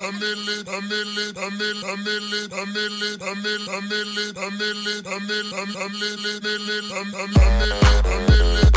a million, a million, a million, a million, a million, a million, a million, a million, a million, a million, a million, a million, a million, a million.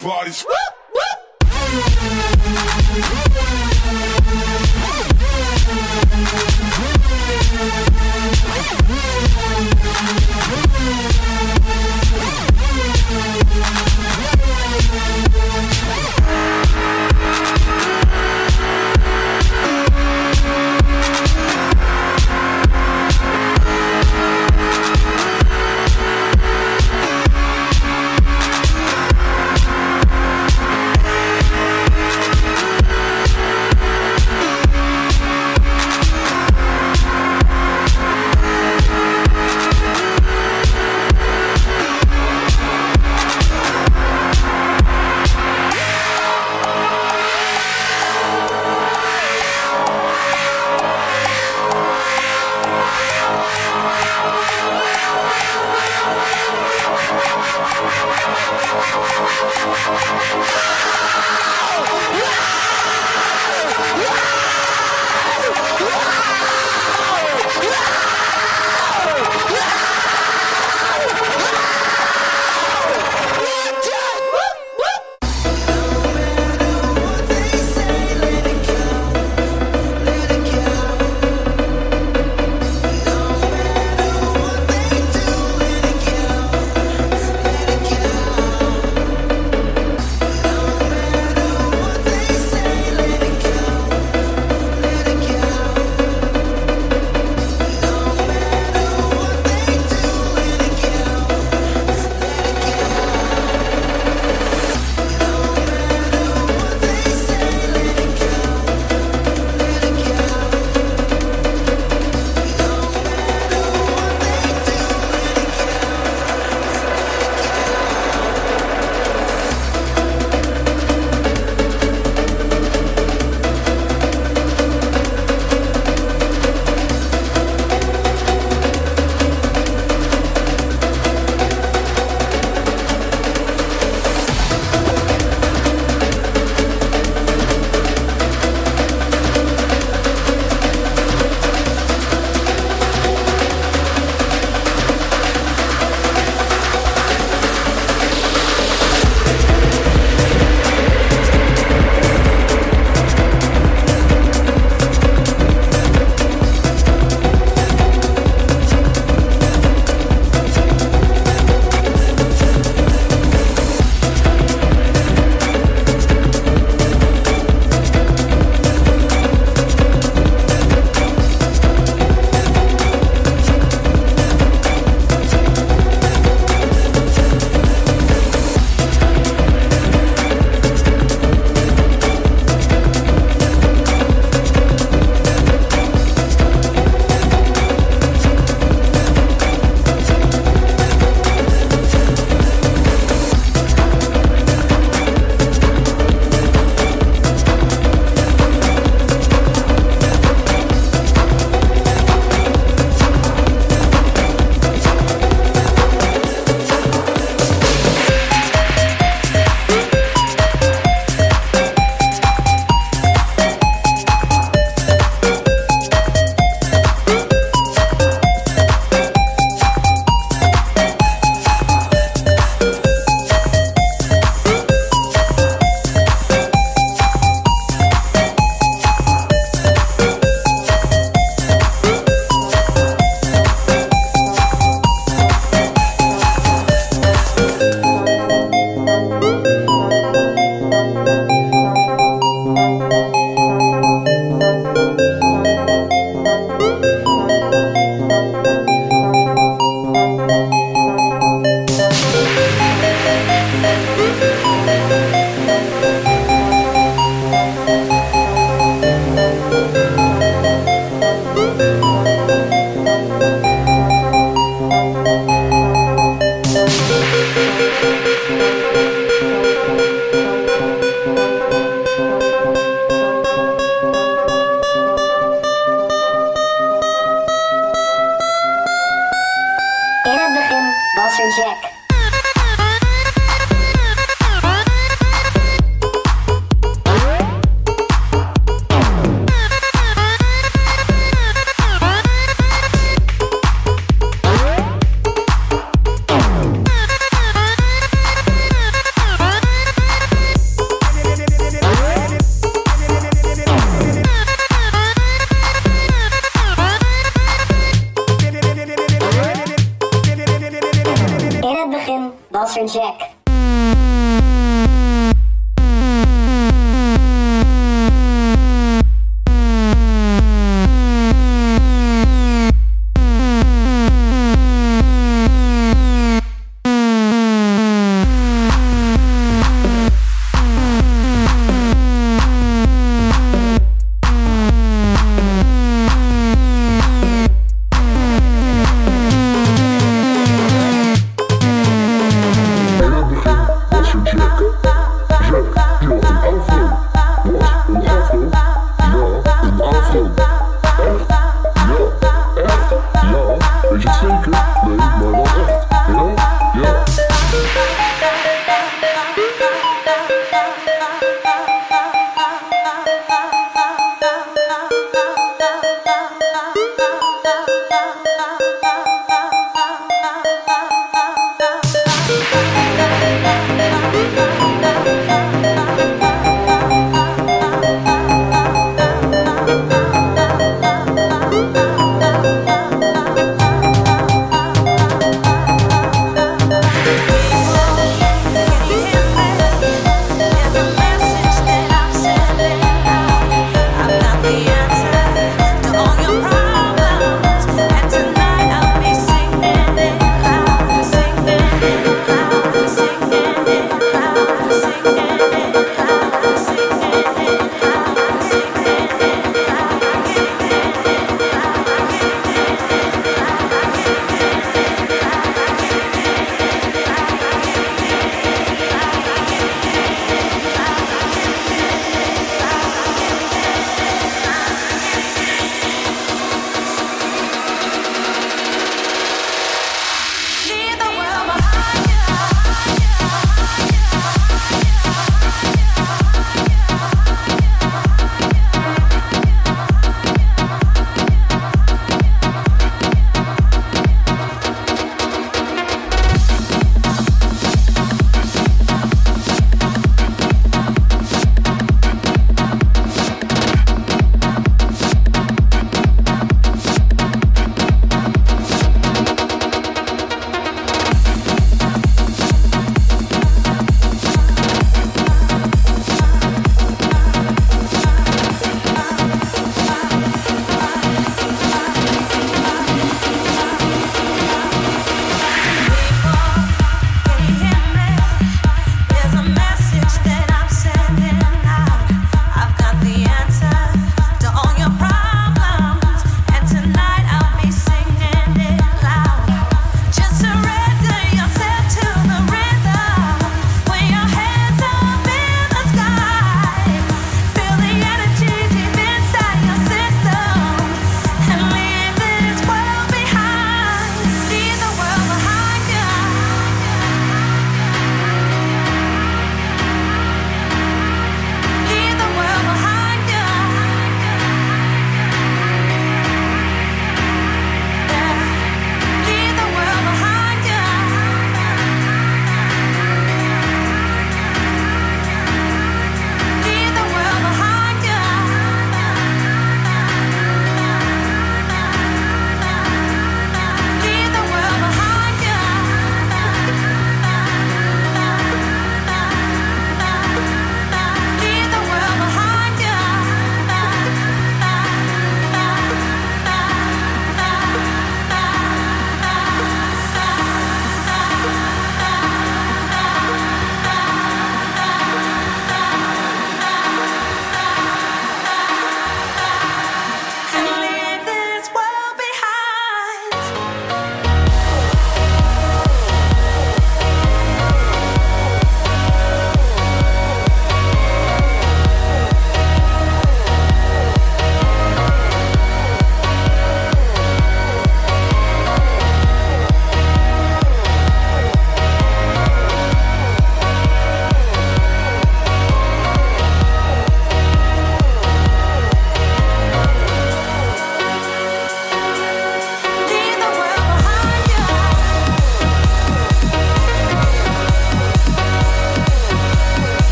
Bodies.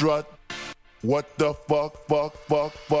strut. What the fuck, fuck, fuck, fuck, fuck,